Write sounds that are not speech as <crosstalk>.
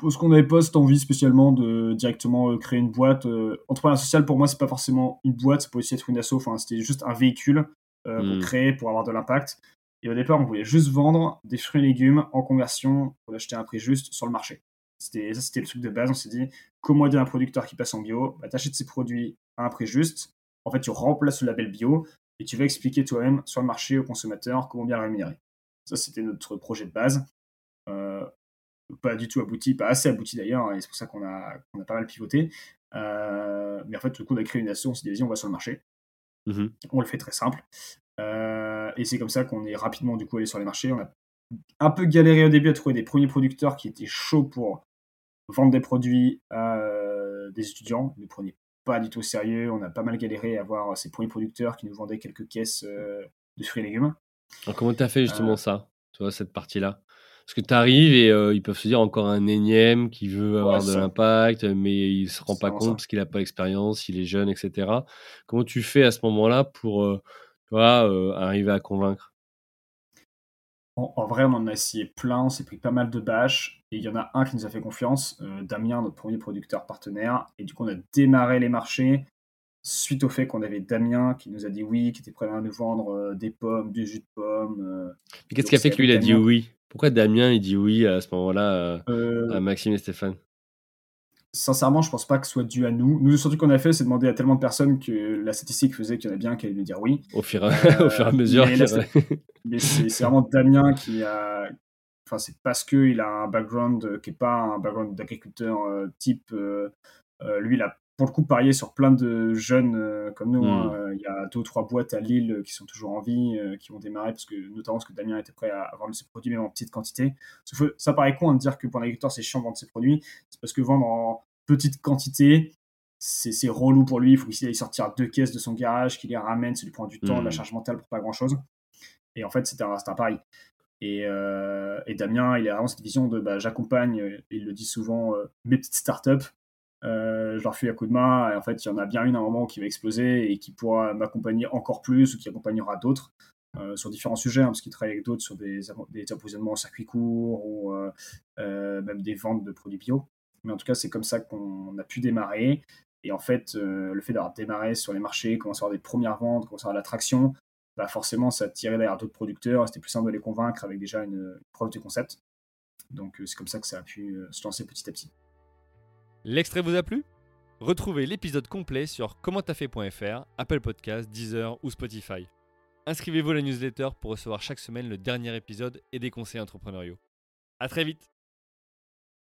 parce qu'on n'avait pas cette envie spécialement de directement euh, créer une boîte. Euh, entrepreneur social, pour moi, c'est pas forcément une boîte, ça peut aussi être une asso. Enfin, c'était juste un véhicule euh, pour Mm. créer, pour avoir de l'impact. Et au départ, on voulait juste vendre des fruits et légumes en conversion pour l'acheter à un prix juste sur le marché. C'était ça, c'était le truc de base. On s'est dit, comment aider un producteur qui passe en bio bah, T'achètes ses produits à un prix juste. En fait, tu remplaces le label bio et tu vas expliquer toi-même sur le marché au consommateur comment bien le rémunérer. Ça, c'était notre projet de base. Pas du tout abouti, pas assez abouti d'ailleurs, et c'est pour ça qu'on a, a pas mal pivoté. Euh, mais en fait, le coup, on a créé une asso, on s'est dit, vas-y, on va sur le marché. Mhm. On le fait très simple. Euh, et c'est comme ça qu'on est rapidement du coup allé sur les marchés. On a un peu galéré au début à trouver des premiers producteurs qui étaient chauds pour vendre des produits à euh, des étudiants. Ils ne prenaient pas du tout au sérieux. On a pas mal galéré à avoir ces premiers producteurs qui nous vendaient quelques caisses de fruits et légumes. Alors, comment tu as fait justement ça, tu vois, cette partie-là? Parce que tu arrives et euh, ils peuvent se dire encore un énième qui veut avoir de l'impact, mais il se rend pas compte ça. parce qu'il n'a pas l'expérience, il est jeune, etc. Comment tu fais à ce moment-là pour euh, euh, arriver à convaincre? En, en vrai, on en a essayé plein, on s'est pris pas mal de bâches, et il y en a un qui nous a fait confiance, Damien, notre premier producteur partenaire, et du coup on a démarré les marchés suite au fait qu'on avait Damien qui nous a dit oui, qui était prêt à nous vendre euh, des pommes, du jus de pomme. euh, Mais Qu'est-ce qui a fait que lui il a dit oui? Pourquoi Damien il dit oui à ce moment-là euh, euh, à Maxime et Stéphane? Sincèrement, je pense pas que ce soit dû à nous. Nous, le surtout qu'on a fait, c'est demander à tellement de personnes que la statistique faisait qu'il y en a bien qui allaient nous dire oui. au fur, et- Euh, <laughs> au fur et à mesure mais <laughs> c'est vraiment Damien qui a. Enfin, c'est parce qu'il a un background euh, qui n'est pas un background d'agriculteur euh, type. euh, euh, lui, il a pour le coup parié sur plein de jeunes euh, comme nous. hein. Mm. Euh, Il y a deux ou trois boîtes à Lille euh, qui sont toujours en vie, qui vont démarrer, parce que, notamment parce que Damien était prêt à, vendre ses produits, même en petite quantité. Sauf ça paraît con hein, de dire que pour un agriculteur, c'est chiant de vendre ses produits. C'est parce que vendre en petite quantité, c'est c'est relou pour lui. Il faut qu'il aille sortir deux caisses de son garage, qu'il les ramène, ça lui prend du temps, de la Mm. charge mentale pour pas grand chose. Et en fait, c'était un, pari. Et, euh, et Damien, il a vraiment cette vision de bah, j'accompagne, il le dit souvent, euh, mes petites startups. Euh, je leur fais un coup de main. Et en fait, il y en a bien une à un moment qui va exploser et qui pourra m'accompagner encore plus ou qui accompagnera d'autres euh, sur différents sujets, hein, parce qu'il travaille avec d'autres sur des, des approvisionnements en circuit court ou euh, même des ventes de produits bio. Mais en tout cas, c'est comme ça qu'on a pu démarrer. Et en fait, le fait d'avoir démarré sur les marchés, commencer à avoir des premières ventes, commencer à avoir l'attraction, bah forcément, ça tirait derrière d'autres producteurs. C'était plus simple de les convaincre avec déjà une, une preuve de concept. Donc, c'est comme ça que ça a pu se lancer petit à petit. L'extrait vous a plu? Retrouvez l'épisode complet sur commenttafait.fr, Apple Podcasts, Deezer ou Spotify. Inscrivez-vous à la newsletter pour recevoir chaque semaine le dernier épisode et des conseils entrepreneuriaux. À très vite